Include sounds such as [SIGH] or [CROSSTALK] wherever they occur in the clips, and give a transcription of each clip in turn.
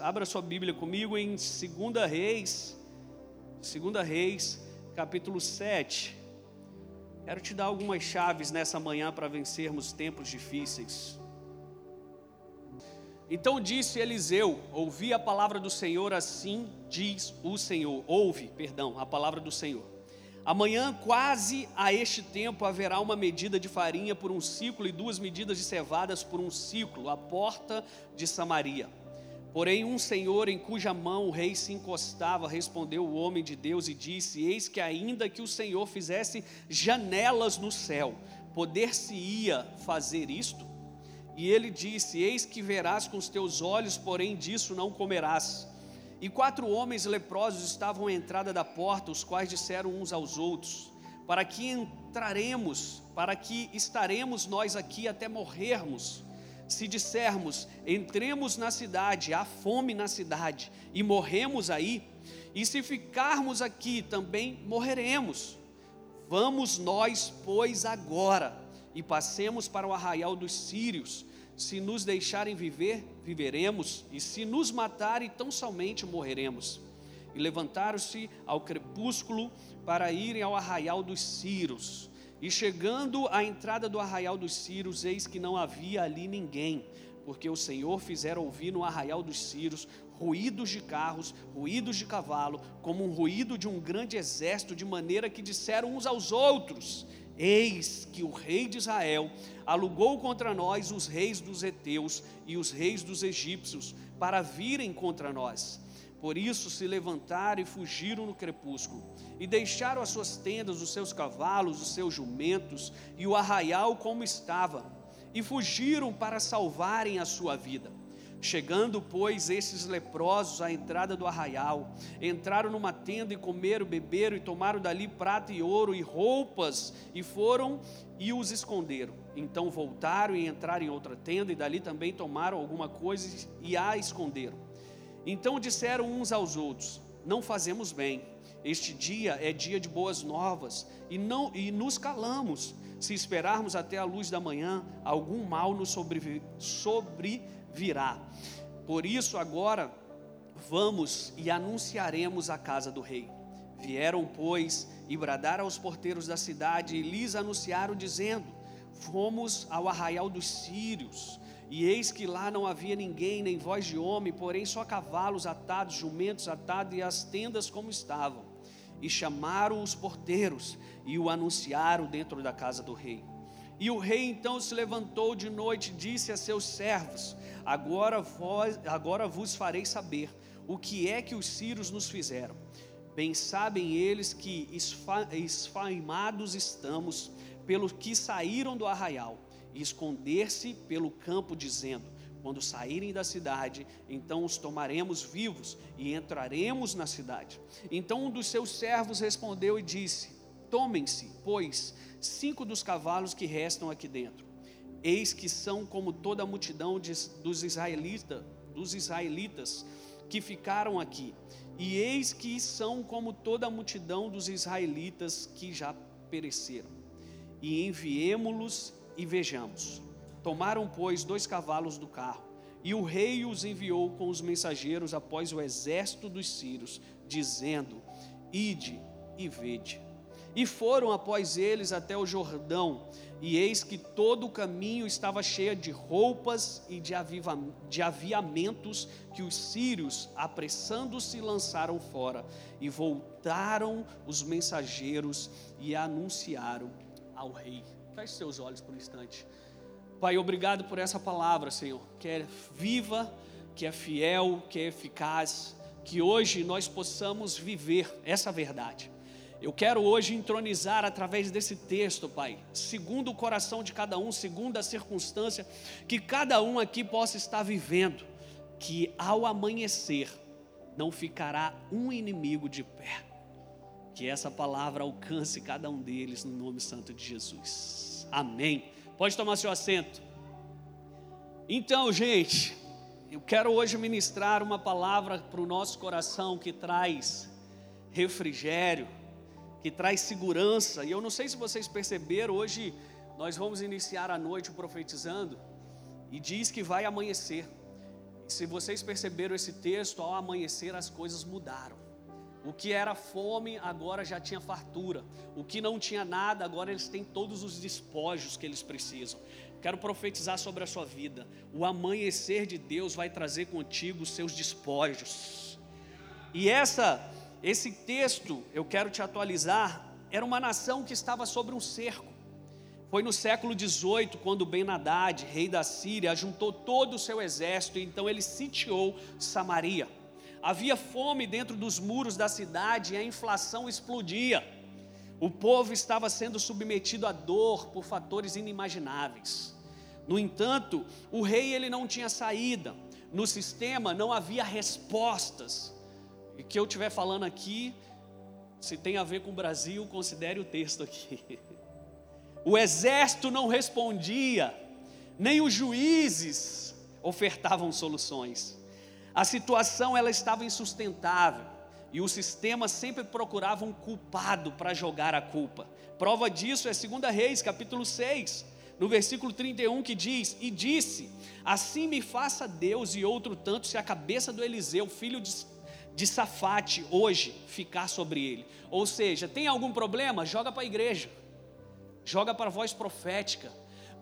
Abra sua Bíblia comigo em 2 Reis, 2 Reis, capítulo 7. Quero te dar algumas chaves nessa manhã para vencermos tempos difíceis. Então disse Eliseu: Ouvi a palavra do Senhor, assim diz o Senhor. Ouve, perdão, a palavra do Senhor. Amanhã, quase a este tempo, haverá uma medida de farinha por um ciclo e duas medidas de cevadas por um ciclo, à porta de Samaria. Porém, um senhor em cuja mão o rei se encostava, respondeu o homem de Deus e disse: Eis que, ainda que o Senhor fizesse janelas no céu, poder-se-ia fazer isto? E ele disse: Eis que verás com os teus olhos, porém disso não comerás. E quatro homens leprosos estavam à entrada da porta, os quais disseram uns aos outros: Para que entraremos, para que estaremos nós aqui até morrermos? Se dissermos, entremos na cidade, há fome na cidade, e morremos aí, e se ficarmos aqui também morreremos. Vamos nós, pois, agora, e passemos para o arraial dos sírios. Se nos deixarem viver, viveremos, e se nos matarem, tão somente morreremos. E levantaram-se ao crepúsculo para irem ao arraial dos sírios. E chegando à entrada do arraial dos Círios, eis que não havia ali ninguém, porque o Senhor fizera ouvir no arraial dos Círios ruídos de carros, ruídos de cavalo, como um ruído de um grande exército, de maneira que disseram uns aos outros: Eis que o rei de Israel alugou contra nós os reis dos heteus e os reis dos egípcios para virem contra nós. Por isso se levantaram e fugiram no crepúsculo, e deixaram as suas tendas, os seus cavalos, os seus jumentos e o arraial como estava, e fugiram para salvarem a sua vida. Chegando, pois, esses leprosos à entrada do arraial, entraram numa tenda e comeram, beberam e tomaram dali prata e ouro e roupas, e foram e os esconderam. Então voltaram e entraram em outra tenda, e dali também tomaram alguma coisa e a esconderam. Então disseram uns aos outros: Não fazemos bem. Este dia é dia de boas novas e não e nos calamos. Se esperarmos até a luz da manhã, algum mal nos sobrevirá. Por isso agora vamos e anunciaremos a casa do rei. Vieram, pois, e bradaram aos porteiros da cidade e lhes anunciaram dizendo: Fomos ao arraial dos sírios e eis que lá não havia ninguém, nem voz de homem, porém só cavalos atados, jumentos atados e as tendas como estavam. E chamaram os porteiros e o anunciaram dentro da casa do rei. E o rei então se levantou de noite e disse a seus servos: Agora, vós, agora vos farei saber o que é que os sírios nos fizeram. Bem sabem eles que esfaimados estamos pelos que saíram do arraial e esconder-se pelo campo, dizendo: Quando saírem da cidade, então os tomaremos vivos e entraremos na cidade. Então um dos seus servos respondeu e disse: Tomem-se, pois, cinco dos cavalos que restam aqui dentro. Eis que são como toda a multidão de, dos, israelita, dos israelitas que ficaram aqui. E eis que são como toda a multidão dos israelitas que já pereceram. E enviemo-los e vejamos. Tomaram, pois, dois cavalos do carro, e o rei os enviou com os mensageiros após o exército dos sírios, dizendo: Ide e vede. E foram após eles até o Jordão, e eis que todo o caminho estava cheio de roupas e de, aviva, de aviamentos que os sírios, apressando-se, lançaram fora. E voltaram os mensageiros e anunciaram ao rei. Feche seus olhos por um instante. Pai, obrigado por essa palavra, Senhor, que é viva, que é fiel, que é eficaz, que hoje nós possamos viver essa verdade. Eu quero hoje entronizar através desse texto, Pai, segundo o coração de cada um, segundo a circunstância que cada um aqui possa estar vivendo, que ao amanhecer não ficará um inimigo de pé. Que essa palavra alcance cada um deles no nome santo de Jesus. Amém. Pode tomar seu assento. Então, gente, eu quero hoje ministrar uma palavra para o nosso coração que traz refrigério, que traz segurança. E eu não sei se vocês perceberam, hoje nós vamos iniciar a noite profetizando e diz que vai amanhecer. Se vocês perceberam esse texto, ao amanhecer as coisas mudaram. O que era fome agora já tinha fartura. O que não tinha nada, agora eles têm todos os despojos que eles precisam. Quero profetizar sobre a sua vida. O amanhecer de Deus vai trazer contigo os seus despojos. E essa esse texto, eu quero te atualizar, era uma nação que estava sobre um cerco. Foi no século XVIII, quando Ben-Hadad, rei da Síria, juntou todo o seu exército, e então ele sitiou Samaria. Havia fome dentro dos muros da cidade e a inflação explodia. O povo estava sendo submetido à dor por fatores inimagináveis. No entanto, o rei ele não tinha saída. No sistema não havia respostas. E que eu estiver falando aqui, se tem a ver com o Brasil, considere o texto aqui. [LAUGHS] O exército não respondia, nem os juízes ofertavam soluções. A situação ela estava insustentável e o sistema sempre procurava um culpado para jogar a culpa. Prova disso é 2 Reis, capítulo 6, no versículo 31, que diz: E disse: Assim me faça Deus e outro tanto, se a cabeça do Eliseu, filho de de Safate hoje ficar sobre ele. Ou seja, tem algum problema? Joga para a igreja, joga para a voz profética,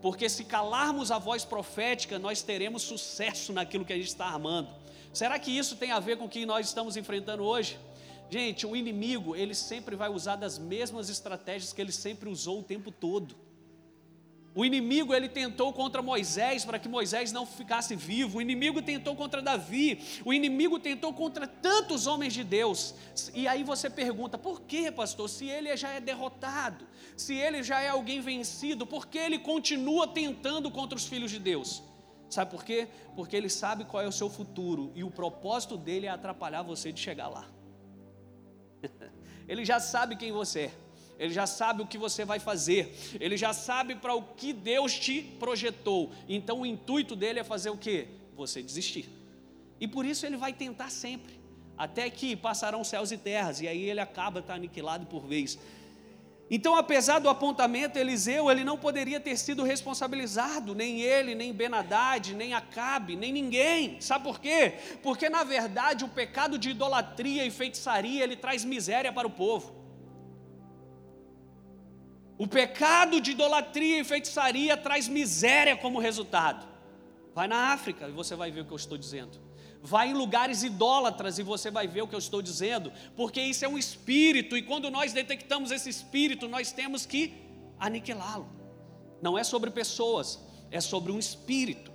porque se calarmos a voz profética, nós teremos sucesso naquilo que a gente está armando. Será que isso tem a ver com o que nós estamos enfrentando hoje? Gente, o inimigo, ele sempre vai usar das mesmas estratégias que ele sempre usou o tempo todo. O inimigo ele tentou contra Moisés para que Moisés não ficasse vivo. O inimigo tentou contra Davi. O inimigo tentou contra tantos homens de Deus. E aí você pergunta: por que, pastor? Se ele já é derrotado, se ele já é alguém vencido, por que ele continua tentando contra os filhos de Deus? Sabe por quê? Porque ele sabe qual é o seu futuro e o propósito dele é atrapalhar você de chegar lá. [LAUGHS] ele já sabe quem você é ele já sabe o que você vai fazer, ele já sabe para o que Deus te projetou. Então o intuito dele é fazer o que? Você desistir. E por isso ele vai tentar sempre, até que passarão céus e terras, e aí ele acaba tá aniquilado por vez. Então, apesar do apontamento, Eliseu, ele não poderia ter sido responsabilizado, nem ele, nem Benadad, nem Acabe, nem ninguém. Sabe por quê? Porque na verdade o pecado de idolatria e feitiçaria, ele traz miséria para o povo. O pecado de idolatria e feitiçaria traz miséria como resultado. Vai na África e você vai ver o que eu estou dizendo. Vai em lugares idólatras e você vai ver o que eu estou dizendo, porque isso é um espírito e quando nós detectamos esse espírito, nós temos que aniquilá-lo. Não é sobre pessoas, é sobre um espírito.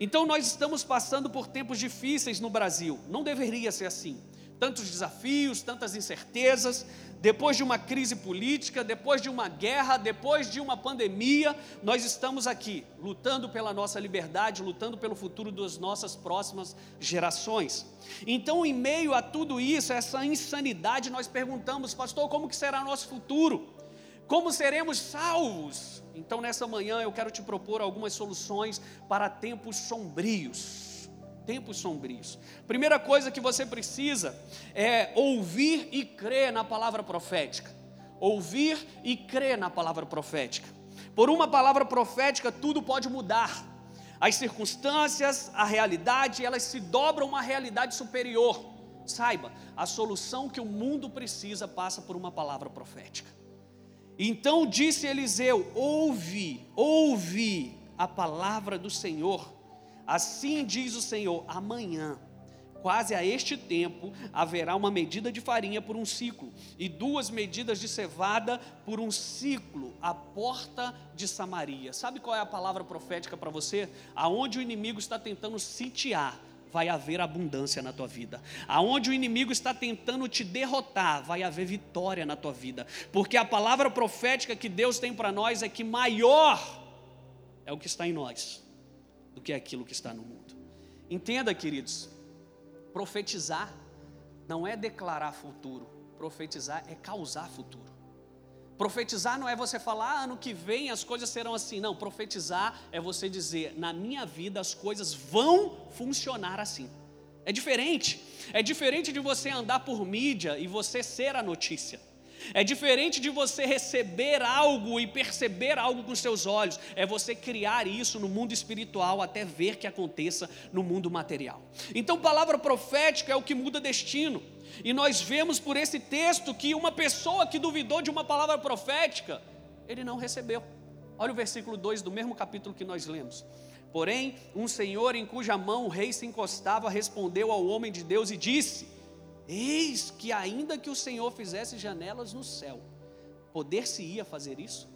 Então nós estamos passando por tempos difíceis no Brasil. Não deveria ser assim. Tantos desafios, tantas incertezas, depois de uma crise política, depois de uma guerra, depois de uma pandemia, nós estamos aqui lutando pela nossa liberdade, lutando pelo futuro das nossas próximas gerações. Então, em meio a tudo isso, essa insanidade, nós perguntamos, pastor, como que será nosso futuro? Como seremos salvos? Então, nessa manhã eu quero te propor algumas soluções para tempos sombrios tempos sombrios. Primeira coisa que você precisa é ouvir e crer na palavra profética. Ouvir e crer na palavra profética. Por uma palavra profética, tudo pode mudar. As circunstâncias, a realidade, elas se dobram uma realidade superior. Saiba, a solução que o mundo precisa passa por uma palavra profética. Então disse Eliseu: ouve, ouve a palavra do Senhor Assim diz o Senhor: amanhã, quase a este tempo, haverá uma medida de farinha por um ciclo, e duas medidas de cevada por um ciclo, à porta de Samaria. Sabe qual é a palavra profética para você? Aonde o inimigo está tentando sitiar, vai haver abundância na tua vida. Aonde o inimigo está tentando te derrotar, vai haver vitória na tua vida. Porque a palavra profética que Deus tem para nós é que maior é o que está em nós do que aquilo que está no mundo. Entenda, queridos, profetizar não é declarar futuro, profetizar é causar futuro. Profetizar não é você falar, ah, ano que vem as coisas serão assim. Não, profetizar é você dizer, na minha vida as coisas vão funcionar assim. É diferente. É diferente de você andar por mídia e você ser a notícia. É diferente de você receber algo e perceber algo com seus olhos, é você criar isso no mundo espiritual até ver que aconteça no mundo material. Então, palavra profética é o que muda destino. E nós vemos por esse texto que uma pessoa que duvidou de uma palavra profética, ele não recebeu. Olha o versículo 2 do mesmo capítulo que nós lemos. Porém, um senhor em cuja mão o rei se encostava respondeu ao homem de Deus e disse: Eis que, ainda que o Senhor fizesse janelas no céu, poder-se-ia fazer isso?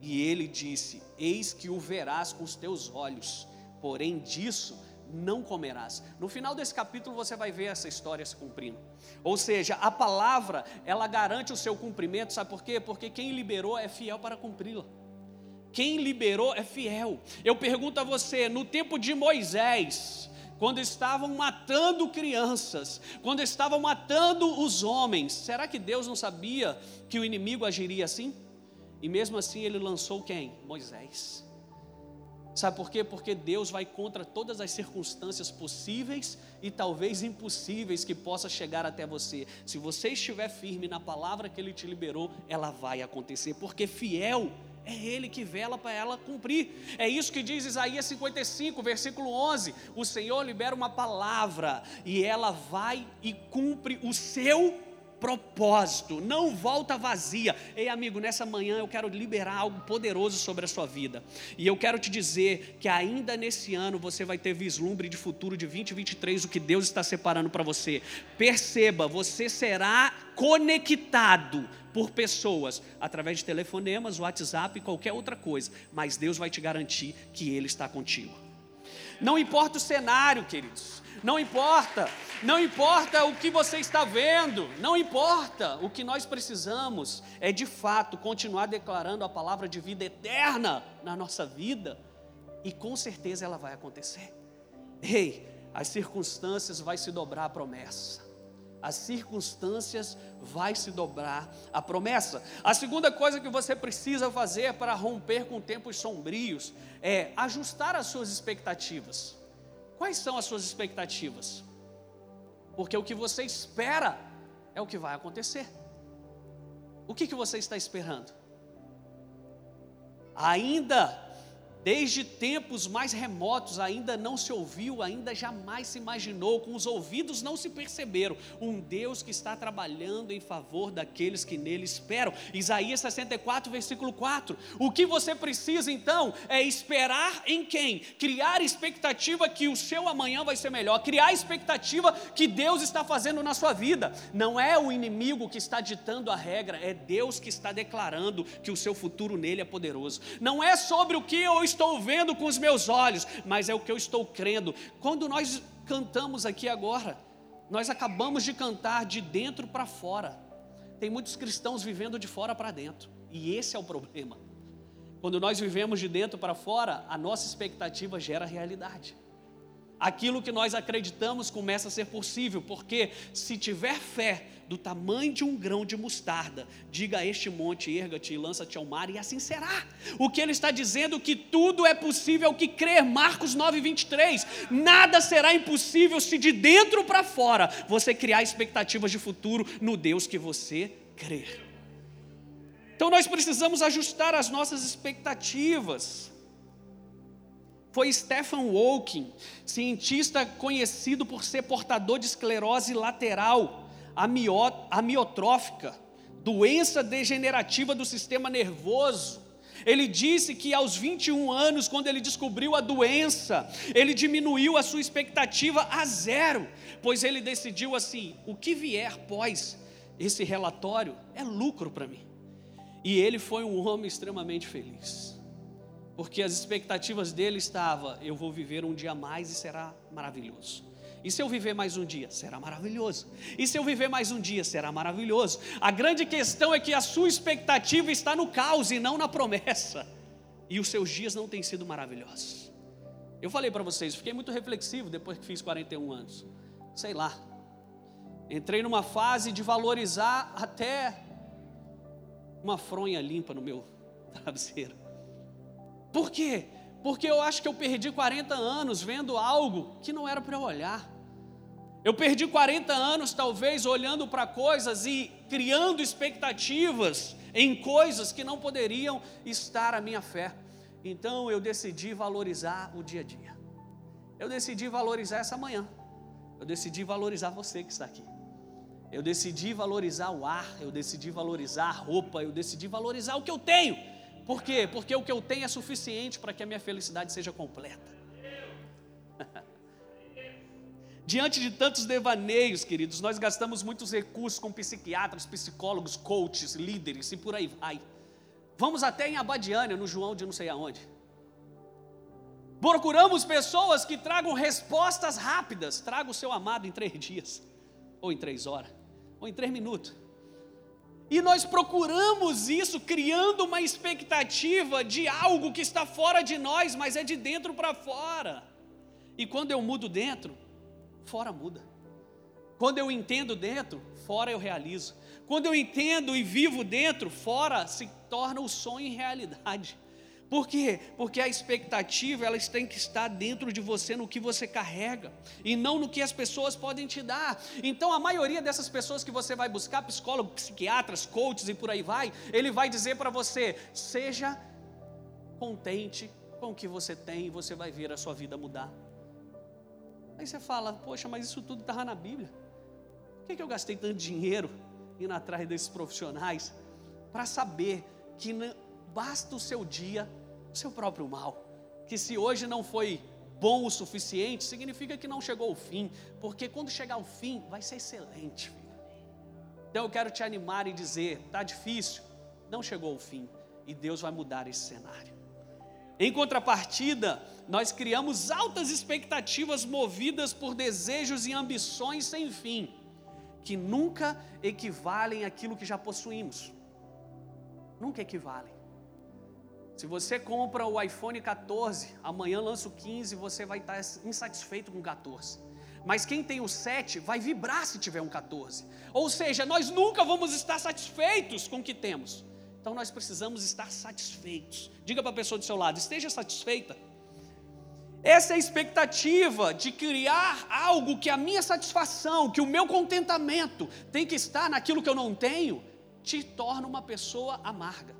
E ele disse: Eis que o verás com os teus olhos, porém disso não comerás. No final desse capítulo você vai ver essa história se cumprindo. Ou seja, a palavra, ela garante o seu cumprimento, sabe por quê? Porque quem liberou é fiel para cumpri-la. Quem liberou é fiel. Eu pergunto a você, no tempo de Moisés, quando estavam matando crianças, quando estavam matando os homens, será que Deus não sabia que o inimigo agiria assim? E mesmo assim ele lançou quem? Moisés. Sabe por quê? Porque Deus vai contra todas as circunstâncias possíveis e talvez impossíveis que possa chegar até você. Se você estiver firme na palavra que ele te liberou, ela vai acontecer, porque fiel é Ele que vela para ela cumprir. É isso que diz Isaías 55, versículo 11: O Senhor libera uma palavra e ela vai e cumpre o seu propósito, não volta vazia. Ei, amigo, nessa manhã eu quero liberar algo poderoso sobre a sua vida. E eu quero te dizer que ainda nesse ano você vai ter vislumbre de futuro de 2023, o que Deus está separando para você. Perceba, você será conectado por pessoas, através de telefonemas, WhatsApp e qualquer outra coisa, mas Deus vai te garantir que Ele está contigo. Não importa o cenário, queridos, não importa, não importa o que você está vendo, não importa, o que nós precisamos é de fato continuar declarando a palavra de vida eterna na nossa vida, e com certeza ela vai acontecer. Ei, as circunstâncias vai se dobrar a promessa as circunstâncias vai se dobrar a promessa. A segunda coisa que você precisa fazer para romper com tempos sombrios é ajustar as suas expectativas. Quais são as suas expectativas? Porque o que você espera é o que vai acontecer. O que, que você está esperando? Ainda Desde tempos mais remotos ainda não se ouviu, ainda jamais se imaginou, com os ouvidos não se perceberam, um Deus que está trabalhando em favor daqueles que nele esperam. Isaías 64, versículo 4. O que você precisa então é esperar em quem? Criar expectativa que o seu amanhã vai ser melhor, criar expectativa que Deus está fazendo na sua vida. Não é o inimigo que está ditando a regra, é Deus que está declarando que o seu futuro nele é poderoso. Não é sobre o que eu estou estou vendo com os meus olhos, mas é o que eu estou crendo. Quando nós cantamos aqui agora, nós acabamos de cantar de dentro para fora. Tem muitos cristãos vivendo de fora para dentro, e esse é o problema. Quando nós vivemos de dentro para fora, a nossa expectativa gera realidade. Aquilo que nós acreditamos começa a ser possível, porque se tiver fé do tamanho de um grão de mostarda, diga a este monte, erga-te e lança-te ao mar, e assim será. O que ele está dizendo que tudo é possível que crer, Marcos 9, 23. Nada será impossível se de dentro para fora você criar expectativas de futuro no Deus que você crer. Então nós precisamos ajustar as nossas expectativas foi Stephen Hawking, cientista conhecido por ser portador de esclerose lateral amiotrófica, doença degenerativa do sistema nervoso. Ele disse que aos 21 anos, quando ele descobriu a doença, ele diminuiu a sua expectativa a zero, pois ele decidiu assim: o que vier pós esse relatório é lucro para mim. E ele foi um homem extremamente feliz porque as expectativas dele estavam: eu vou viver um dia mais e será maravilhoso. E se eu viver mais um dia, será maravilhoso. E se eu viver mais um dia, será maravilhoso. A grande questão é que a sua expectativa está no caos e não na promessa. E os seus dias não têm sido maravilhosos. Eu falei para vocês, fiquei muito reflexivo depois que fiz 41 anos. Sei lá. Entrei numa fase de valorizar até uma fronha limpa no meu [LAUGHS] travesseiro. Por quê? Porque eu acho que eu perdi 40 anos vendo algo que não era para eu olhar. Eu perdi 40 anos, talvez, olhando para coisas e criando expectativas em coisas que não poderiam estar à minha fé. Então eu decidi valorizar o dia a dia. Eu decidi valorizar essa manhã. Eu decidi valorizar você que está aqui. Eu decidi valorizar o ar, eu decidi valorizar a roupa, eu decidi valorizar o que eu tenho. Por quê? Porque o que eu tenho é suficiente para que a minha felicidade seja completa. Diante de tantos devaneios, queridos, nós gastamos muitos recursos com psiquiatras, psicólogos, coaches, líderes e por aí vai. Vamos até em Abadiânia, no João de não sei aonde. Procuramos pessoas que tragam respostas rápidas. Traga o seu amado em três dias, ou em três horas, ou em três minutos. E nós procuramos isso criando uma expectativa de algo que está fora de nós, mas é de dentro para fora. E quando eu mudo dentro, fora muda. Quando eu entendo dentro, fora eu realizo. Quando eu entendo e vivo dentro, fora se torna o sonho em realidade. Por quê? Porque a expectativa ela tem que estar dentro de você no que você carrega e não no que as pessoas podem te dar. Então a maioria dessas pessoas que você vai buscar, psicólogos, psiquiatras, coaches e por aí vai, ele vai dizer para você: seja contente com o que você tem e você vai ver a sua vida mudar. Aí você fala: poxa, mas isso tudo estava na Bíblia. Por que, que eu gastei tanto dinheiro indo atrás desses profissionais para saber que basta o seu dia, o seu próprio mal. Que se hoje não foi bom o suficiente, significa que não chegou ao fim, porque quando chegar ao fim, vai ser excelente. Filho. Então eu quero te animar e dizer: tá difícil, não chegou ao fim, e Deus vai mudar esse cenário. Em contrapartida, nós criamos altas expectativas movidas por desejos e ambições sem fim, que nunca equivalem àquilo que já possuímos. Nunca equivalem. Se você compra o iPhone 14, amanhã lança o 15, você vai estar insatisfeito com o 14. Mas quem tem o 7 vai vibrar se tiver um 14. Ou seja, nós nunca vamos estar satisfeitos com o que temos. Então nós precisamos estar satisfeitos. Diga para a pessoa do seu lado: esteja satisfeita. Essa é a expectativa de criar algo que a minha satisfação, que o meu contentamento tem que estar naquilo que eu não tenho, te torna uma pessoa amarga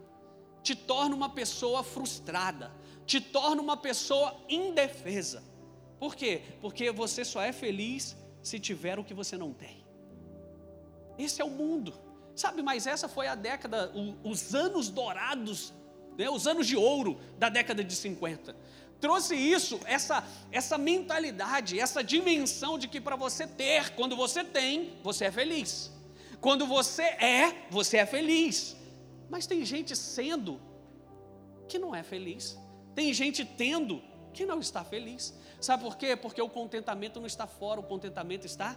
te torna uma pessoa frustrada, te torna uma pessoa indefesa. Por quê? Porque você só é feliz se tiver o que você não tem. Esse é o mundo. Sabe, mas essa foi a década, os anos dourados, né, os anos de ouro da década de 50. Trouxe isso, essa, essa mentalidade, essa dimensão de que para você ter, quando você tem, você é feliz. Quando você é, você é feliz. Mas tem gente sendo que não é feliz. Tem gente tendo que não está feliz. Sabe por quê? Porque o contentamento não está fora, o contentamento está.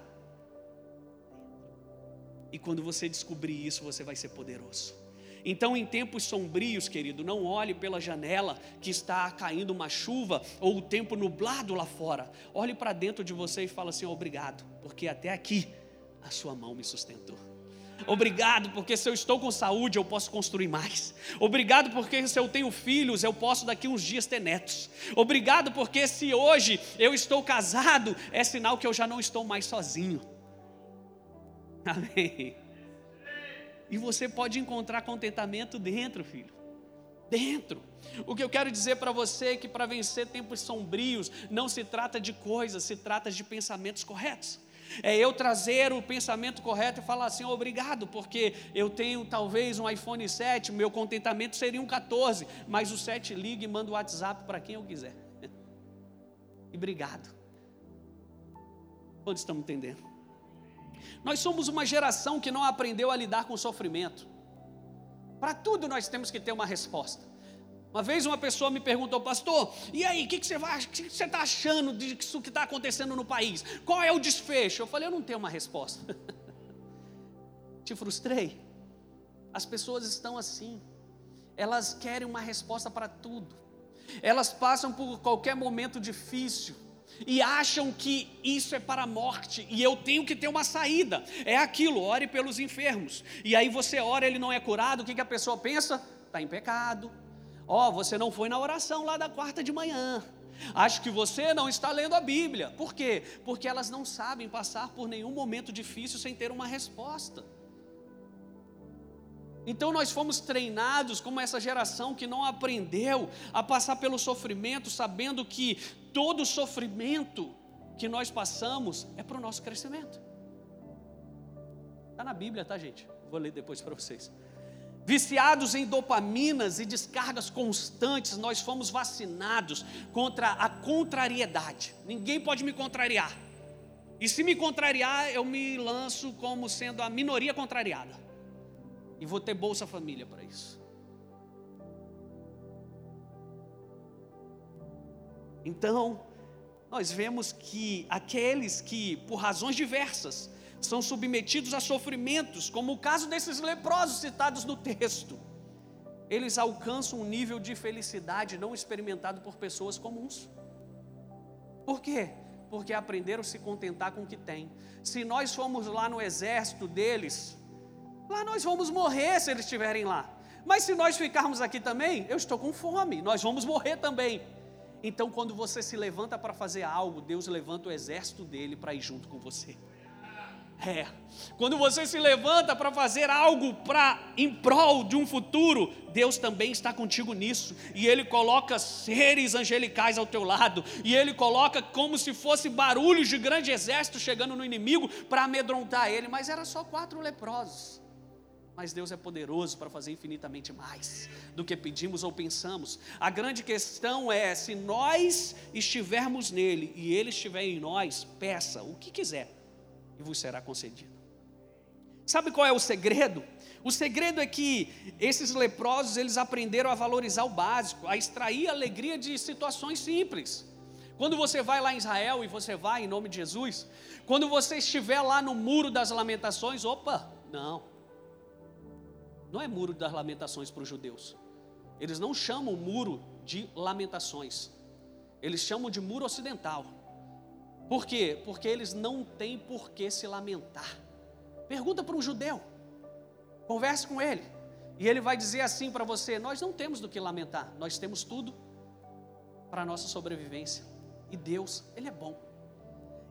E quando você descobrir isso, você vai ser poderoso. Então, em tempos sombrios, querido, não olhe pela janela que está caindo uma chuva ou o tempo nublado lá fora. Olhe para dentro de você e fala assim: obrigado, porque até aqui a sua mão me sustentou. Obrigado, porque se eu estou com saúde, eu posso construir mais. Obrigado, porque se eu tenho filhos, eu posso daqui uns dias ter netos. Obrigado, porque se hoje eu estou casado, é sinal que eu já não estou mais sozinho. [LAUGHS] Amém. E você pode encontrar contentamento dentro, filho. Dentro. O que eu quero dizer para você é que para vencer tempos sombrios, não se trata de coisas, se trata de pensamentos corretos. É eu trazer o pensamento correto e falar assim: obrigado, porque eu tenho talvez um iPhone 7, meu contentamento seria um 14, mas o 7 liga e manda o WhatsApp para quem eu quiser. [LAUGHS] E obrigado. Quando estamos entendendo? Nós somos uma geração que não aprendeu a lidar com o sofrimento. Para tudo nós temos que ter uma resposta. Uma vez uma pessoa me perguntou, pastor, e aí, o que, que, você está achando disso que está acontecendo no país? Qual é o desfecho? Eu falei, eu não tenho uma resposta. [LAUGHS] Te frustrei? As pessoas estão assim. Elas querem uma resposta para tudo. Elas passam por qualquer momento difícil e acham que isso é para a morte e eu tenho que ter uma saída. É aquilo, ore pelos enfermos. E aí você ora, ele não é curado, o que, que a pessoa pensa? Está em pecado, Ó, oh, você não foi na oração lá da quarta de manhã. Acho que você não está lendo a Bíblia. Por quê? Porque elas não sabem passar por nenhum momento difícil sem ter uma resposta. Então nós fomos treinados como essa geração que não aprendeu a passar pelo sofrimento, sabendo que todo sofrimento que nós passamos é para o nosso crescimento. Está na Bíblia, tá, gente? Vou ler depois para vocês. Viciados em dopaminas e descargas constantes, nós fomos vacinados contra a contrariedade. Ninguém pode me contrariar. E se me contrariar, eu me lanço como sendo a minoria contrariada. E vou ter Bolsa Família para isso. Então, nós vemos que aqueles que, por razões diversas, são submetidos a sofrimentos, como o caso desses leprosos citados no texto, eles alcançam um nível de felicidade não experimentado por pessoas comuns. Por quê? Porque aprenderam a se contentar com o que têm. Se nós formos lá no exército deles, lá nós vamos morrer se eles estiverem lá. Mas se nós ficarmos aqui também, eu estou com fome, nós vamos morrer também. Então, quando você se levanta para fazer algo, Deus levanta o exército dele para ir junto com você. É. Quando você se levanta para fazer algo para em prol de um futuro, Deus também está contigo nisso. E ele coloca seres angelicais ao teu lado, e ele coloca como se fosse barulhos de grande exército chegando no inimigo para amedrontar ele, mas era só quatro leprosos. Mas Deus é poderoso para fazer infinitamente mais do que pedimos ou pensamos. A grande questão é: se nós estivermos nele e ele estiver em nós, peça o que quiser e vos será concedido. Sabe qual é o segredo? O segredo é que esses leprosos, eles aprenderam a valorizar o básico, a extrair alegria de situações simples. Quando você vai lá em Israel e você vai em nome de Jesus, quando você estiver lá no muro das lamentações, opa, não. Não é muro das lamentações para os judeus. Eles não chamam muro de lamentações. Eles chamam de muro ocidental. Por quê? Porque eles não têm por que se lamentar. Pergunta para um judeu, converse com ele, e ele vai dizer assim para você: Nós não temos do que lamentar, nós temos tudo para a nossa sobrevivência, e Deus, Ele é bom.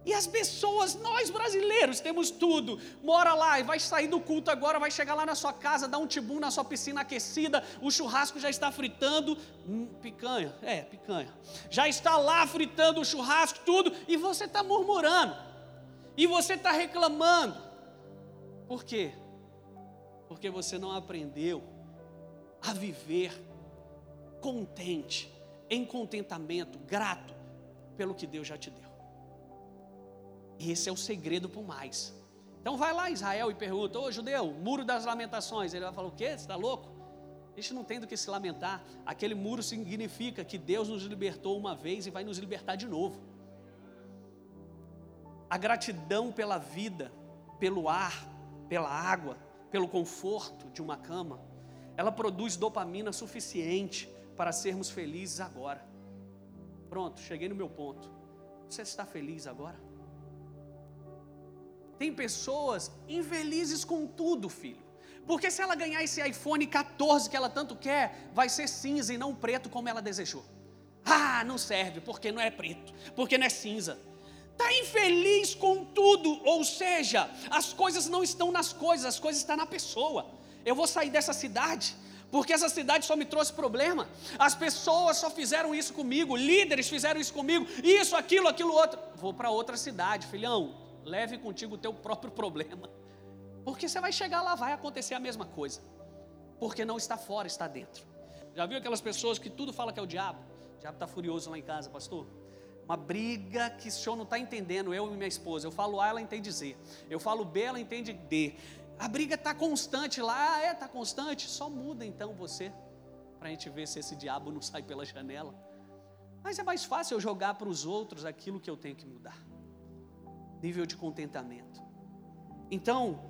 E as pessoas, nós brasileiros, temos tudo. Mora lá e vai sair do culto agora, vai chegar lá na sua casa, dar um tibum na sua piscina aquecida, o churrasco já está fritando. Hum, picanha, é, picanha. Já está lá fritando o churrasco, tudo, e você está murmurando. E você está reclamando. Por quê? Porque você não aprendeu a viver contente, em contentamento, grato pelo que Deus já te deu. Esse é o segredo o mais. Então vai lá Israel e pergunta, ô judeu, muro das lamentações. Ele vai falar, o quê? Você está louco? A gente não tem do que se lamentar. Aquele muro significa que Deus nos libertou uma vez e vai nos libertar de novo. A gratidão pela vida, pelo ar, pela água, pelo conforto de uma cama, ela produz dopamina suficiente para sermos felizes agora. Pronto, cheguei no meu ponto. Você está feliz agora? Tem pessoas infelizes com tudo, filho. Porque se ela ganhar esse iPhone 14 que ela tanto quer, vai ser cinza e não preto como ela desejou. Ah, não serve, porque não é preto, porque não é cinza. Está infeliz com tudo, ou seja, as coisas não estão nas coisas, as coisas estão na pessoa. Eu vou sair dessa cidade, porque essa cidade só me trouxe problema. As pessoas só fizeram isso comigo, líderes fizeram isso comigo, isso, aquilo, aquilo outro. Vou para outra cidade, filhão leve contigo o teu próprio problema. Porque você vai chegar lá, vai acontecer a mesma coisa. Porque não está fora, está dentro. Já viu aquelas pessoas que tudo fala que é o diabo? O diabo está furioso lá em casa, pastor. Uma briga que o senhor não está entendendo, eu e minha esposa. Eu falo A, ela entende Z. Eu falo B, ela entende D. A briga está constante lá, ah, é, está constante. Só muda então você, para a gente ver se esse diabo não sai pela janela. Mas é mais fácil eu jogar para os outros aquilo que eu tenho que mudar nível de contentamento. Então,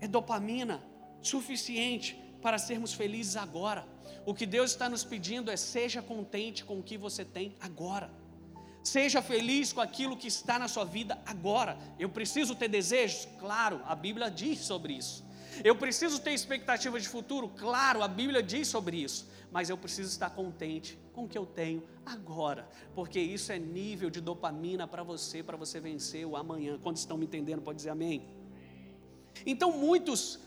é dopamina suficiente para sermos felizes agora. O que Deus está nos pedindo é: seja contente com o que você tem agora. Seja feliz com aquilo que está na sua vida agora. Eu preciso ter desejos? Claro, a Bíblia diz sobre isso. Eu preciso ter expectativa de futuro? Claro, a Bíblia diz sobre isso. Mas eu preciso estar contente com o que eu tenho agora, porque isso é nível de dopamina para você, para você vencer o amanhã. Quando estão me entendendo, pode dizer amém. Então, muitos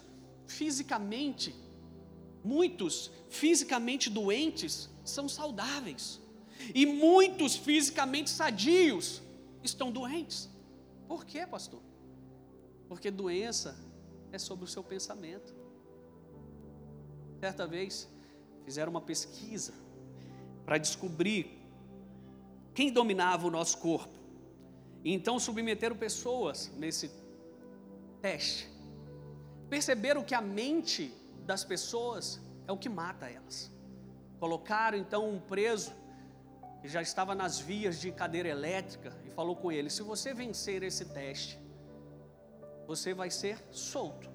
fisicamente Muitos fisicamente doentes são saudáveis, e muitos fisicamente sadios estão doentes. Por quê, pastor? Porque doença é sobre o seu pensamento. Certa vez fizeram uma pesquisa para descobrir quem dominava o nosso corpo. E então submeteram pessoas nesse teste. Perceberam que a mente das pessoas é o que mata elas. Colocaram então um preso que já estava nas vias de cadeira elétrica e falou com ele: se você vencer esse teste, você vai ser solto.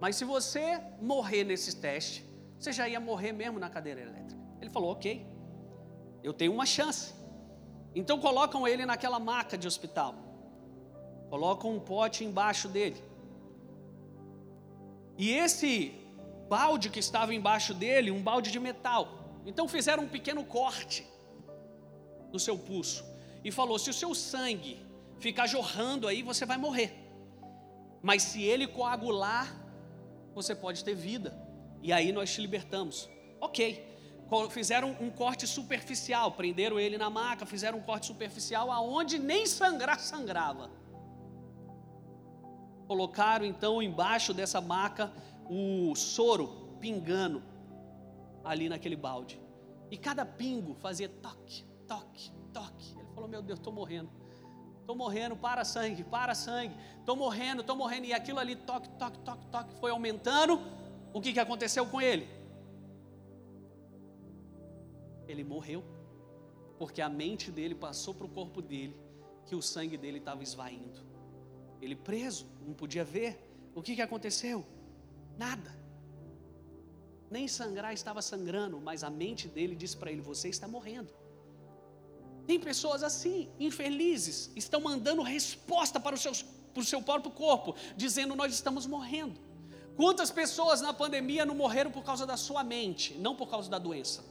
Mas se você morrer nesse teste, você já ia morrer mesmo na cadeira elétrica. Ele falou: ok, eu tenho uma chance. Então colocam ele naquela maca de hospital, colocam um pote embaixo dele. E esse balde que estava embaixo dele, um balde de metal. Então fizeram um pequeno corte no seu pulso e falou: se o seu sangue ficar jorrando aí, você vai morrer. Mas se ele coagular, você pode ter vida. E aí nós te libertamos. Ok. Fizeram um corte superficial, prenderam ele na maca, fizeram um corte superficial aonde nem sangrar sangrava. Colocaram então embaixo dessa maca o soro pingando ali naquele balde. E cada pingo fazia toque, toque, toque. Ele falou: Meu Deus, estou morrendo. Estou morrendo, para sangue, para sangue. Estou morrendo, estou morrendo. E aquilo ali, toque, toque, toque, toque, foi aumentando. O que, que aconteceu com ele? Ele morreu. Porque a mente dele passou para o corpo dele que o sangue dele estava esvaindo. Ele preso, não podia ver. O que, que aconteceu? Nada. Nem sangrar estava sangrando, mas a mente dele disse para ele: Você está morrendo. Tem pessoas assim, infelizes, estão mandando resposta para o, seu, para o seu próprio corpo, dizendo: Nós estamos morrendo. Quantas pessoas na pandemia não morreram por causa da sua mente, não por causa da doença?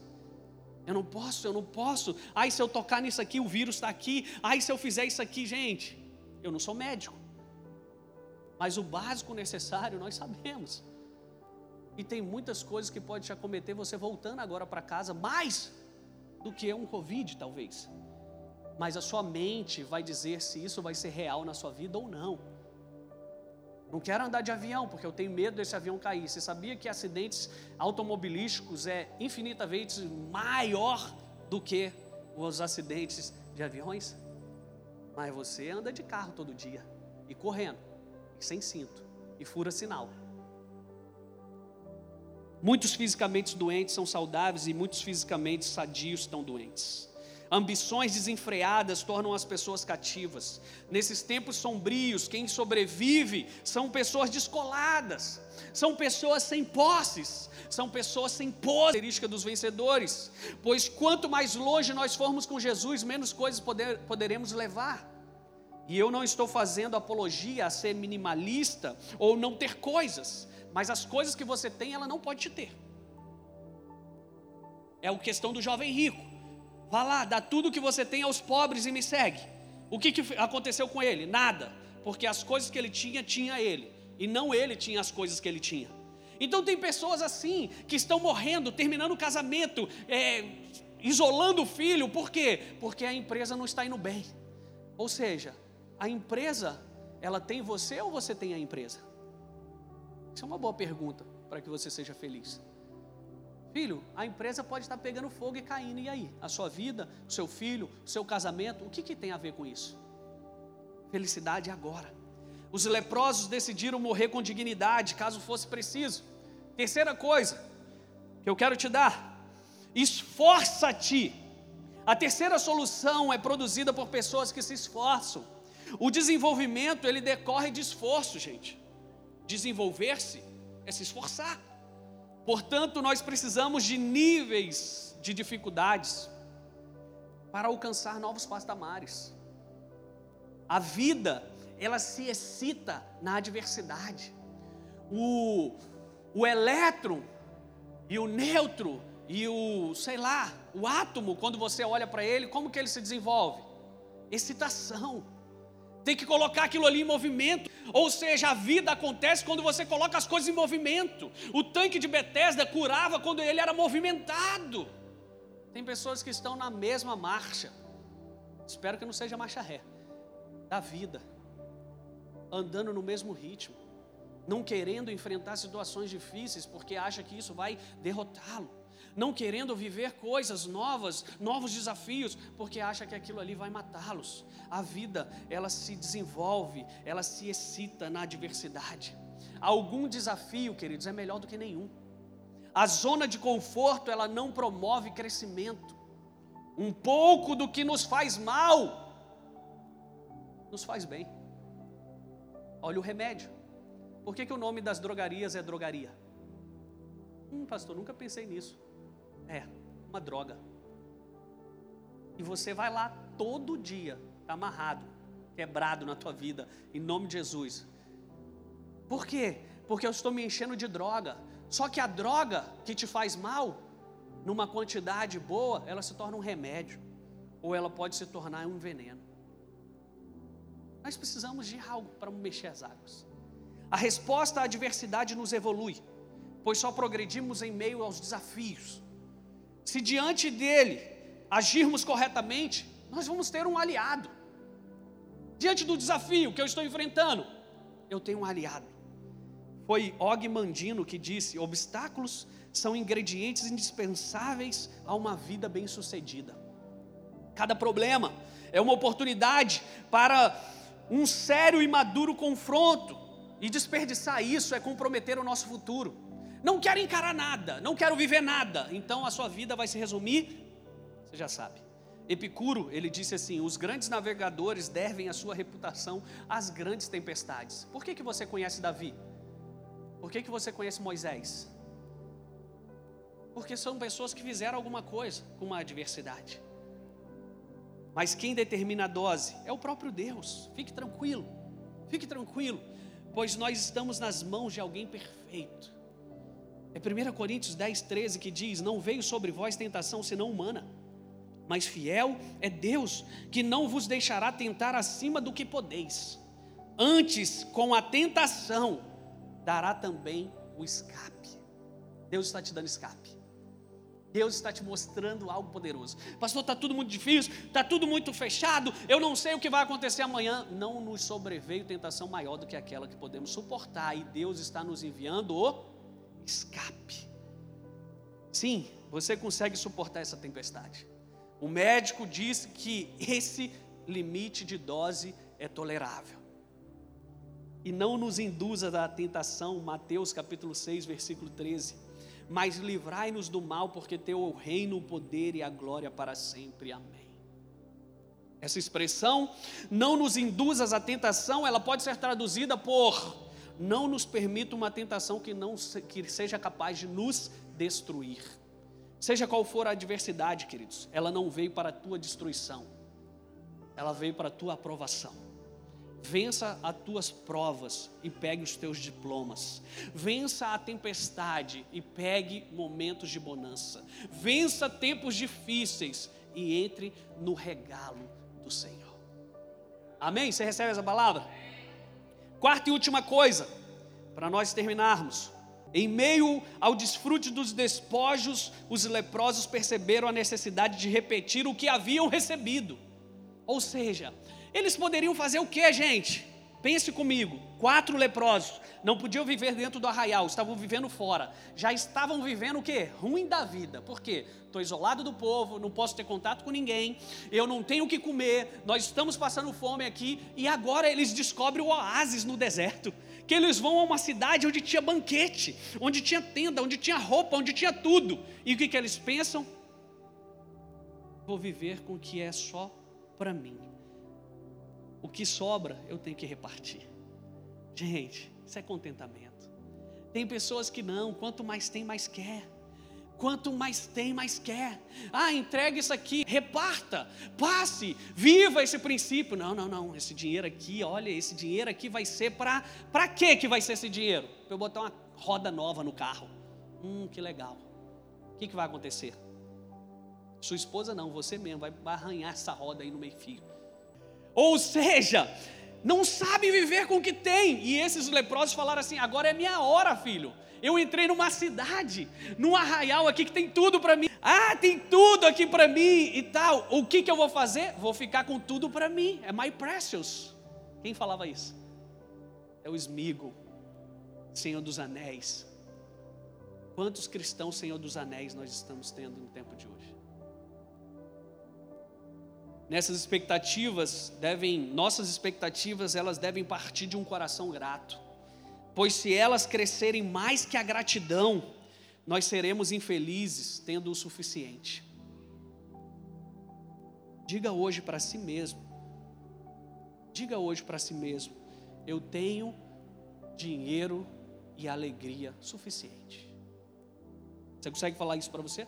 Eu não posso, eu não posso. Ai, se eu tocar nisso aqui, o vírus está aqui. Ai, se eu fizer isso aqui, gente, eu não sou médico. Mas o básico necessário nós sabemos. E tem muitas coisas que pode te acometer você voltando agora para casa, mais do que um Covid, talvez. Mas a sua mente vai dizer se isso vai ser real na sua vida ou não. Não quero andar de avião, porque eu tenho medo desse avião cair. Você sabia que acidentes automobilísticos é infinitamente maior do que os acidentes de aviões? Mas você anda de carro todo dia, e correndo, e sem cinto, e fura sinal. Muitos fisicamente doentes são saudáveis e muitos fisicamente sadios estão doentes. Ambições desenfreadas tornam as pessoas cativas. Nesses tempos sombrios, quem sobrevive são pessoas descoladas, são pessoas sem posses, são pessoas sem pose, característica dos vencedores. Pois quanto mais longe nós formos com Jesus, menos coisas poder, poderemos levar. E eu não estou fazendo apologia a ser minimalista ou não ter coisas, mas as coisas que você tem, ela não pode te ter. É a questão do jovem rico. Vá lá, dá tudo que você tem aos pobres e me segue. O que, que aconteceu com ele? Nada, porque as coisas que ele tinha, tinha ele, e não ele tinha as coisas que ele tinha. Então tem pessoas assim que estão morrendo, terminando o casamento, é, isolando o filho, por quê? Porque a empresa não está indo bem. Ou seja, a empresa, ela tem você ou você tem a empresa? Isso é uma boa pergunta para que você seja feliz. Filho, a empresa pode estar pegando fogo e caindo, e aí? A sua vida, o seu filho, o seu casamento, o que, que tem a ver com isso? Felicidade agora. Os leprosos decidiram morrer com dignidade, caso fosse preciso. Terceira coisa que eu quero te dar: esforça-te. A terceira solução é produzida por pessoas que se esforçam. O desenvolvimento ele decorre de esforço, gente. Desenvolver-se é se esforçar. Portanto, nós precisamos de níveis de dificuldades para alcançar novos patamares. A vida, ela se excita na adversidade. O, o elétron e o neutro e o, sei lá, o átomo, quando você olha para ele, como que ele se desenvolve? Excitação. Tem que colocar aquilo ali em movimento. Ou seja, a vida acontece quando você coloca as coisas em movimento. O tanque de Bethesda curava quando ele era movimentado. Tem pessoas que estão na mesma marcha. Espero que não seja marcha ré. Da vida. Andando no mesmo ritmo. Não querendo enfrentar situações difíceis porque acha que isso vai derrotá-lo não querendo viver coisas novas, novos desafios, porque acha que aquilo ali vai matá-los. A vida, ela se desenvolve, ela se excita na adversidade. Algum desafio, queridos, é melhor do que nenhum. A zona de conforto, ela não promove crescimento. Um pouco do que nos faz mal, nos faz bem. Olha o remédio. Por que, que o nome das drogarias é drogaria? Hum, pastor, nunca pensei nisso. É, uma droga. E você vai lá todo dia, tá amarrado, quebrado na tua vida, em nome de Jesus. Por quê? Porque eu estou me enchendo de droga. Só que a droga que te faz mal, numa quantidade boa, ela se torna um remédio, ou ela pode se tornar um veneno. Nós precisamos de algo para mexer as águas. A resposta à adversidade nos evolui, pois só progredimos em meio aos desafios. Se diante dele agirmos corretamente, nós vamos ter um aliado. Diante do desafio que eu estou enfrentando, eu tenho um aliado. Foi Og Mandino que disse: obstáculos são ingredientes indispensáveis a uma vida bem-sucedida. Cada problema é uma oportunidade para um sério e maduro confronto, e desperdiçar isso é comprometer o nosso futuro não quero encarar nada, não quero viver nada, então a sua vida vai se resumir, você já sabe. Epicuro, ele disse assim: os grandes navegadores devem a sua reputação às grandes tempestades. Por que, que você conhece Davi? Por que, que você conhece Moisés? Porque são pessoas que fizeram alguma coisa com uma adversidade. Mas quem determina a dose é o próprio Deus. Fique tranquilo, fique tranquilo, pois nós estamos nas mãos de alguém perfeito. É 1 Coríntios 10, 13 que diz: Não veio sobre vós tentação senão humana, mas fiel é Deus, que não vos deixará tentar acima do que podeis. Antes, com a tentação, dará também o escape. Deus está te dando escape. Deus está te mostrando algo poderoso. Pastor, está tudo muito difícil, está tudo muito fechado, eu não sei o que vai acontecer amanhã. Não nos sobreveio tentação maior do que aquela que podemos suportar, e Deus está nos enviando o escape. Sim, você consegue suportar essa tempestade. O médico diz que esse limite de dose é tolerável. E não nos induza da tentação, Mateus capítulo 6, versículo 13. Mas livrai-nos do mal, porque teu o reino, o poder e a glória para sempre. Amém. Essa expressão, não nos induzas à tentação, ela pode ser traduzida por não nos permita uma tentação que não que seja capaz de nos destruir. Seja qual for a adversidade, queridos, ela não veio para a tua destruição. Ela veio para a tua aprovação. Vença as tuas provas e pegue os teus diplomas. Vença a tempestade e pegue momentos de bonança. Vença tempos difíceis e entre no regalo do Senhor. Amém? Você recebe essa palavra? Quarta e última coisa, para nós terminarmos. Em meio ao desfrute dos despojos, os leprosos perceberam a necessidade de repetir o que haviam recebido. Ou seja, eles poderiam fazer o que, gente? Pense comigo: quatro leprosos não podiam viver dentro do arraial, estavam vivendo fora. Já estavam vivendo o que? Ruim da vida. Por quê? Estou isolado do povo, não posso ter contato com ninguém, eu não tenho o que comer, nós estamos passando fome aqui, e agora eles descobrem o oásis no deserto. Que eles vão a uma cidade onde tinha banquete, onde tinha tenda, onde tinha roupa, onde tinha tudo. E o que, que eles pensam? Vou viver com o que é só para mim. O que sobra eu tenho que repartir. Gente, isso é contentamento. Tem pessoas que não, quanto mais tem, mais quer. Quanto mais tem, mais quer. Ah, entregue isso aqui, reparta, passe, viva esse princípio. Não, não, não. Esse dinheiro aqui, olha, esse dinheiro aqui vai ser para. Para que que vai ser esse dinheiro? Para eu botar uma roda nova no carro. Hum, que legal. O que, que vai acontecer? Sua esposa não, você mesmo vai arranhar essa roda aí no meio fio. Ou seja, não sabem viver com o que tem. E esses leprosos falaram assim: agora é minha hora, filho. Eu entrei numa cidade, num arraial aqui que tem tudo para mim. Ah, tem tudo aqui para mim e tal. O que, que eu vou fazer? Vou ficar com tudo para mim. É my precious. Quem falava isso? É o Esmigo, Senhor dos Anéis. Quantos cristãos Senhor dos Anéis nós estamos tendo no tempo de hoje? Nessas expectativas devem, nossas expectativas, elas devem partir de um coração grato. Pois se elas crescerem mais que a gratidão, nós seremos infelizes tendo o suficiente. Diga hoje para si mesmo. Diga hoje para si mesmo: eu tenho dinheiro e alegria suficiente. Você consegue falar isso para você?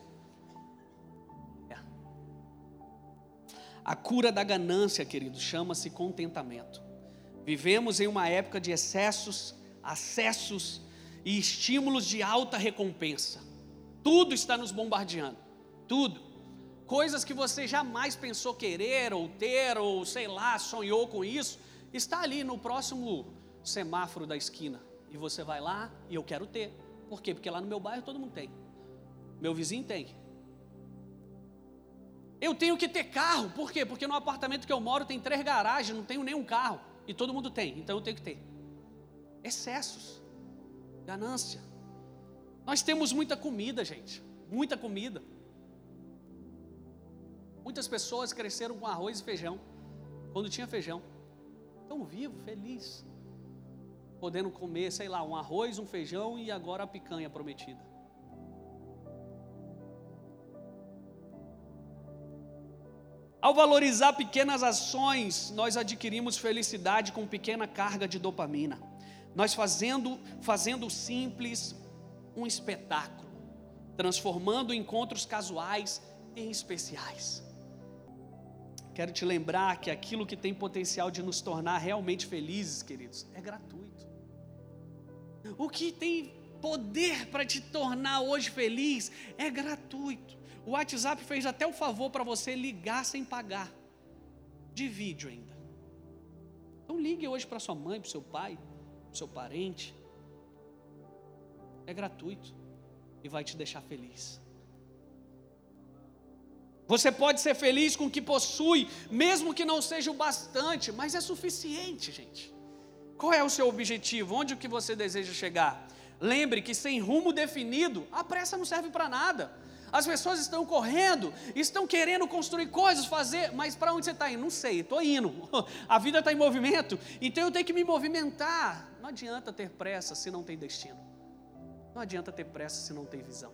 A cura da ganância, querido, chama-se contentamento. Vivemos em uma época de excessos, acessos e estímulos de alta recompensa. Tudo está nos bombardeando. Tudo. Coisas que você jamais pensou querer ou ter, ou sei lá, sonhou com isso, está ali no próximo semáforo da esquina. E você vai lá e eu quero ter. Por quê? Porque lá no meu bairro todo mundo tem. Meu vizinho tem. Eu tenho que ter carro, por quê? Porque no apartamento que eu moro tem três garagens, não tenho nenhum carro. E todo mundo tem, então eu tenho que ter. Excessos, ganância. Nós temos muita comida, gente, muita comida. Muitas pessoas cresceram com arroz e feijão, quando tinha feijão. Estão vivos, felizes, podendo comer, sei lá, um arroz, um feijão e agora a picanha prometida. Ao valorizar pequenas ações, nós adquirimos felicidade com pequena carga de dopamina. Nós fazendo, fazendo simples um espetáculo, transformando encontros casuais em especiais. Quero te lembrar que aquilo que tem potencial de nos tornar realmente felizes, queridos, é gratuito. O que tem poder para te tornar hoje feliz é gratuito. O WhatsApp fez até o favor para você ligar sem pagar, de vídeo ainda. Então ligue hoje para sua mãe, para seu pai, para seu parente. É gratuito e vai te deixar feliz. Você pode ser feliz com o que possui, mesmo que não seja o bastante, mas é suficiente, gente. Qual é o seu objetivo? Onde o que você deseja chegar? Lembre que sem rumo definido, a pressa não serve para nada. As pessoas estão correndo, estão querendo construir coisas, fazer, mas para onde você está indo? Não sei, estou indo. [LAUGHS] A vida está em movimento, então eu tenho que me movimentar. Não adianta ter pressa se não tem destino. Não adianta ter pressa se não tem visão.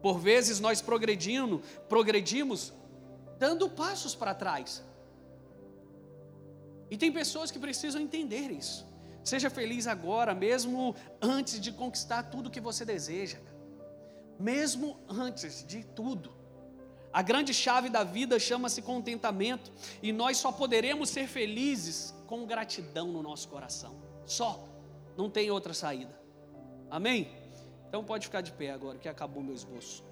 Por vezes nós progredindo, progredimos dando passos para trás. E tem pessoas que precisam entender isso. Seja feliz agora, mesmo antes de conquistar tudo que você deseja mesmo antes de tudo. A grande chave da vida chama-se contentamento, e nós só poderemos ser felizes com gratidão no nosso coração. Só, não tem outra saída. Amém? Então pode ficar de pé agora, que acabou meu esboço.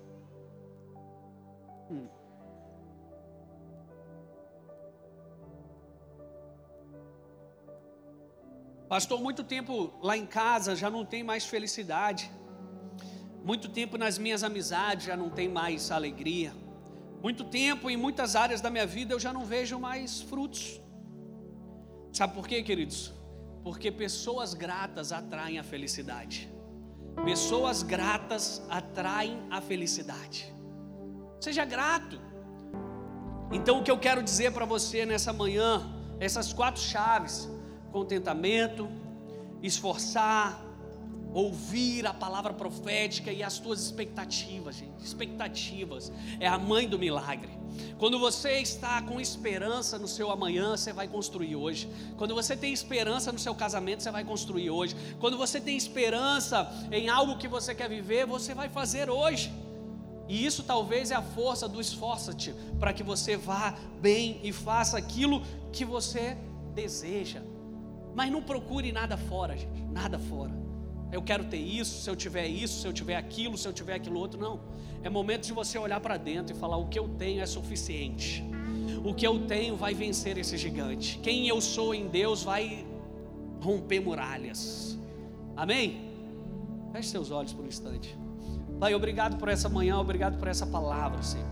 Hum. Pastor, muito tempo lá em casa já não tem mais felicidade. Muito tempo nas minhas amizades já não tem mais alegria. Muito tempo em muitas áreas da minha vida eu já não vejo mais frutos. Sabe por quê, queridos? Porque pessoas gratas atraem a felicidade. Pessoas gratas atraem a felicidade. Seja grato. Então o que eu quero dizer para você nessa manhã, essas quatro chaves: contentamento, esforçar, ouvir a palavra profética e as tuas expectativas, gente. Expectativas é a mãe do milagre. Quando você está com esperança no seu amanhã, você vai construir hoje. Quando você tem esperança no seu casamento, você vai construir hoje. Quando você tem esperança em algo que você quer viver, você vai fazer hoje. E isso talvez é a força do esforça-te para que você vá bem e faça aquilo que você deseja. Mas não procure nada fora, gente, nada fora eu quero ter isso, se eu tiver isso, se eu tiver aquilo, se eu tiver aquilo outro. Não. É momento de você olhar para dentro e falar: o que eu tenho é suficiente. O que eu tenho vai vencer esse gigante. Quem eu sou em Deus vai romper muralhas. Amém? Feche seus olhos por um instante. Pai, obrigado por essa manhã, obrigado por essa palavra, Senhor.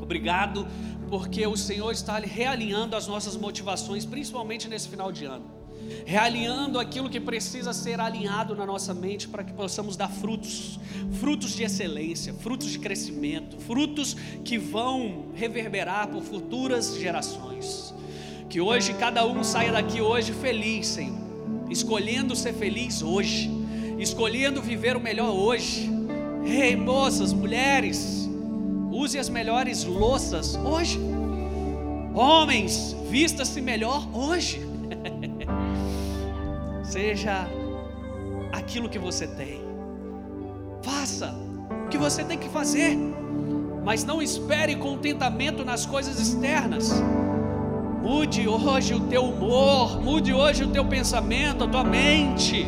Obrigado porque o Senhor está realinhando as nossas motivações, principalmente nesse final de ano. Realinhando aquilo que precisa ser alinhado na nossa mente para que possamos dar frutos, frutos de excelência, frutos de crescimento, frutos que vão reverberar por futuras gerações. Que hoje cada um saia daqui hoje feliz, Senhor, escolhendo ser feliz hoje, escolhendo viver o melhor hoje. Ei, moças, mulheres, Use as melhores louças hoje. Homens, vista-se melhor hoje. Seja aquilo que você tem. Faça o que você tem que fazer. Mas não espere contentamento nas coisas externas. Mude hoje o teu humor, mude hoje o teu pensamento, a tua mente.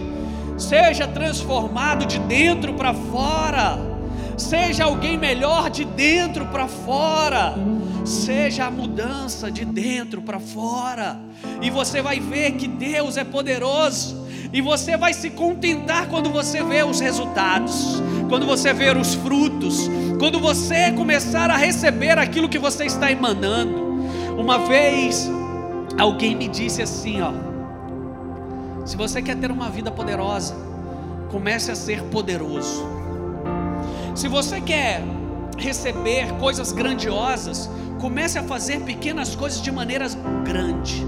Seja transformado de dentro para fora. Seja alguém melhor de dentro para fora. Seja a mudança de dentro para fora. E você vai ver que Deus é poderoso. E você vai se contentar quando você vê os resultados, quando você ver os frutos, quando você começar a receber aquilo que você está emanando. Uma vez alguém me disse assim, ó: Se você quer ter uma vida poderosa, comece a ser poderoso. Se você quer receber coisas grandiosas, comece a fazer pequenas coisas de maneiras grande.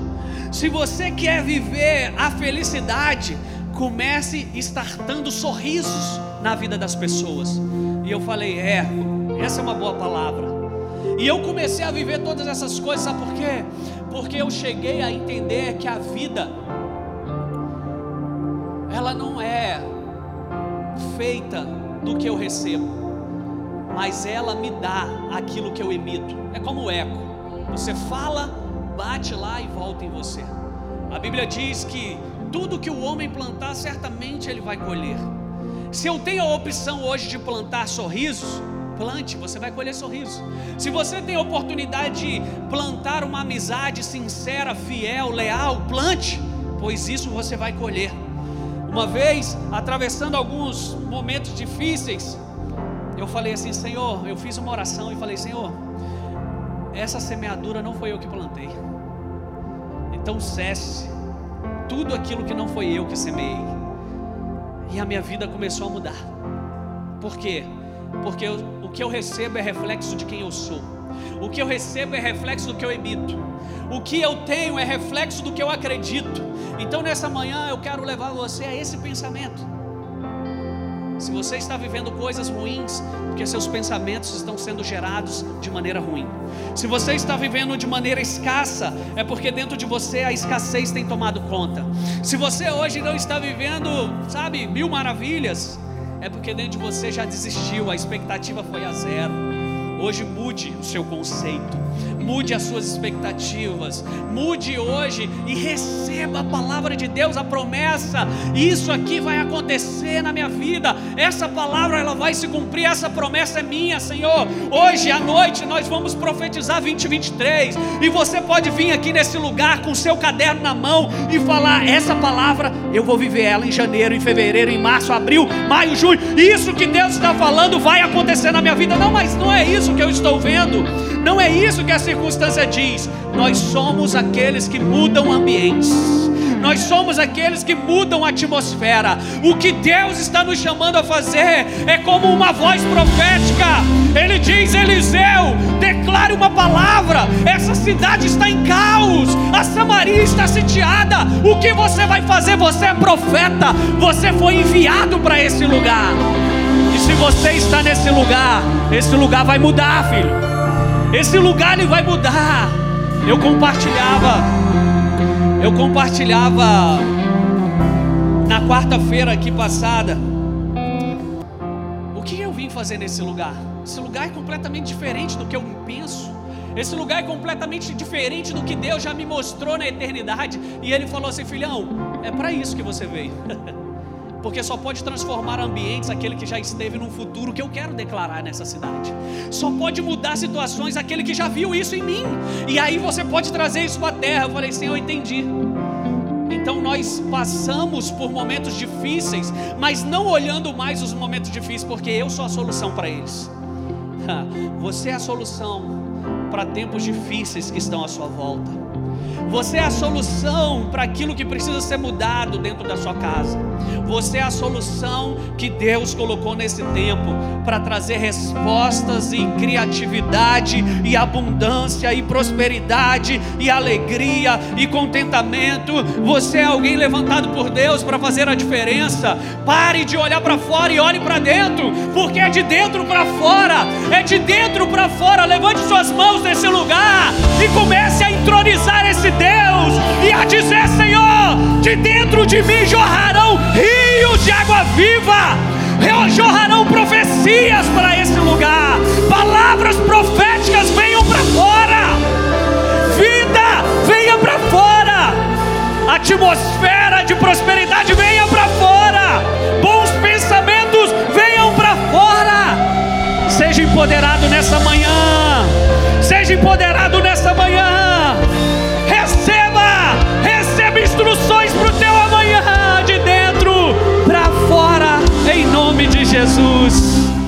Se você quer viver a felicidade, comece estartando sorrisos na vida das pessoas. E eu falei, é, essa é uma boa palavra. E eu comecei a viver todas essas coisas, sabe por quê? Porque eu cheguei a entender que a vida ela não é feita do que eu recebo mas ela me dá aquilo que eu emito. É como o eco. Você fala, bate lá e volta em você. A Bíblia diz que tudo que o homem plantar, certamente ele vai colher. Se eu tenho a opção hoje de plantar sorrisos, plante, você vai colher sorrisos. Se você tem a oportunidade de plantar uma amizade sincera, fiel, leal, plante, pois isso você vai colher. Uma vez, atravessando alguns momentos difíceis, eu falei assim: Senhor, eu fiz uma oração e falei: Senhor, essa semeadura não foi eu que plantei. Então cesse tudo aquilo que não foi eu que semeei. E a minha vida começou a mudar. Por quê? Porque eu, o que eu recebo é reflexo de quem eu sou. O que eu recebo é reflexo do que eu emito. O que eu tenho é reflexo do que eu acredito. Então nessa manhã eu quero levar você a esse pensamento. Se você está vivendo coisas ruins, porque seus pensamentos estão sendo gerados de maneira ruim. Se você está vivendo de maneira escassa, é porque dentro de você a escassez tem tomado conta. Se você hoje não está vivendo, sabe, mil maravilhas, é porque dentro de você já desistiu, a expectativa foi a zero. Hoje mude o seu conceito, mude as suas expectativas, mude hoje e receba a palavra de Deus, a promessa. Isso aqui vai acontecer na minha vida. Essa palavra ela vai se cumprir, essa promessa é minha, Senhor. Hoje à noite nós vamos profetizar 2023 e você pode vir aqui nesse lugar com o seu caderno na mão e falar essa palavra, eu vou viver ela em janeiro, em fevereiro, em março, abril, maio, junho. Isso que Deus está falando vai acontecer na minha vida. Não, mas não é isso isso que eu estou vendo, não é isso que a circunstância diz. Nós somos aqueles que mudam ambientes. Nós somos aqueles que mudam a atmosfera. O que Deus está nos chamando a fazer é como uma voz profética. Ele diz: Eliseu, declare uma palavra. Essa cidade está em caos. A Samaria está sitiada. O que você vai fazer? Você é profeta. Você foi enviado para esse lugar. Se você está nesse lugar, esse lugar vai mudar, filho. Esse lugar ele vai mudar. Eu compartilhava, eu compartilhava na quarta-feira aqui passada. O que eu vim fazer nesse lugar? Esse lugar é completamente diferente do que eu penso. Esse lugar é completamente diferente do que Deus já me mostrou na eternidade. E Ele falou assim: filhão, é para isso que você veio. [LAUGHS] Porque só pode transformar ambientes aquele que já esteve num futuro que eu quero declarar nessa cidade. Só pode mudar situações aquele que já viu isso em mim. E aí você pode trazer isso para a terra. Eu falei, Senhor, eu entendi. Então nós passamos por momentos difíceis, mas não olhando mais os momentos difíceis, porque eu sou a solução para eles. Você é a solução para tempos difíceis que estão à sua volta. Você é a solução para aquilo que precisa ser mudado dentro da sua casa. Você é a solução que Deus colocou nesse tempo para trazer respostas e criatividade e abundância e prosperidade e alegria e contentamento. Você é alguém levantado por Deus para fazer a diferença. Pare de olhar para fora e olhe para dentro, porque é de dentro para fora. É de dentro para fora. Levante suas mãos nesse lugar e comece a entronizar esse Deus e a dizer: Senhor, de dentro de mim jorrarão rios de água viva, jorrarão profecias para esse lugar, palavras proféticas venham para fora, vida venha para fora, atmosfera de prosperidade venha para fora, bons pensamentos venham para fora. Seja empoderado nessa manhã, seja empoderado Jesus.